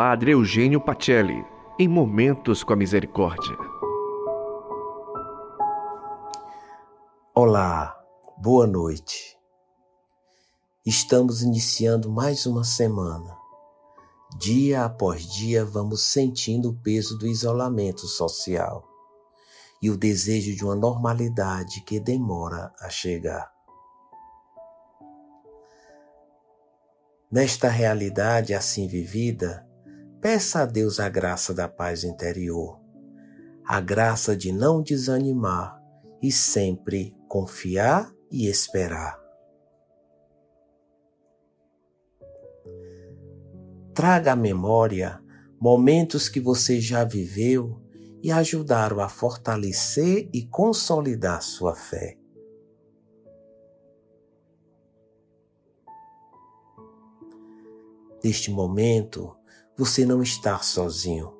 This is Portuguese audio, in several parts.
Padre Eugênio Pacelli, em Momentos com a Misericórdia. Olá, boa noite. Estamos iniciando mais uma semana. Dia após dia vamos sentindo o peso do isolamento social e o desejo de uma normalidade que demora a chegar. Nesta realidade assim vivida, Peça a Deus a graça da paz interior, a graça de não desanimar e sempre confiar e esperar. Traga à memória momentos que você já viveu e ajudaram a fortalecer e consolidar sua fé. Neste momento, você não está sozinho.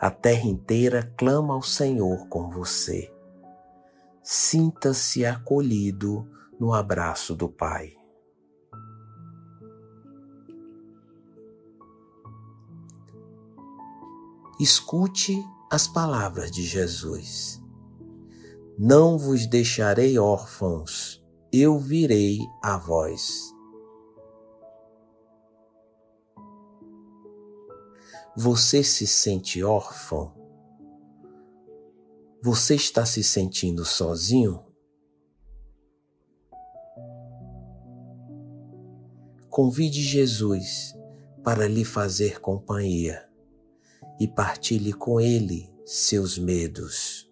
A terra inteira clama ao Senhor com você. Sinta-se acolhido no abraço do Pai. Escute as palavras de Jesus. Não vos deixarei órfãos, eu virei a vós. Você se sente órfão? Você está se sentindo sozinho? Convide Jesus para lhe fazer companhia e partilhe com ele seus medos.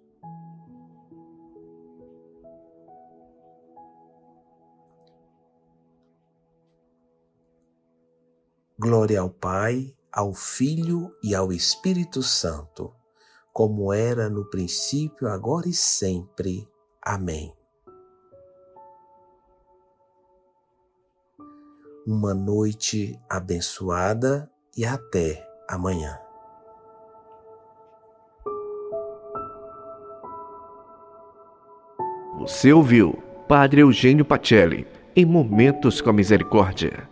Glória ao Pai ao Filho e ao Espírito Santo, como era no princípio, agora e sempre. Amém. Uma noite abençoada e até amanhã. Você ouviu Padre Eugênio Pacelli em Momentos com a Misericórdia.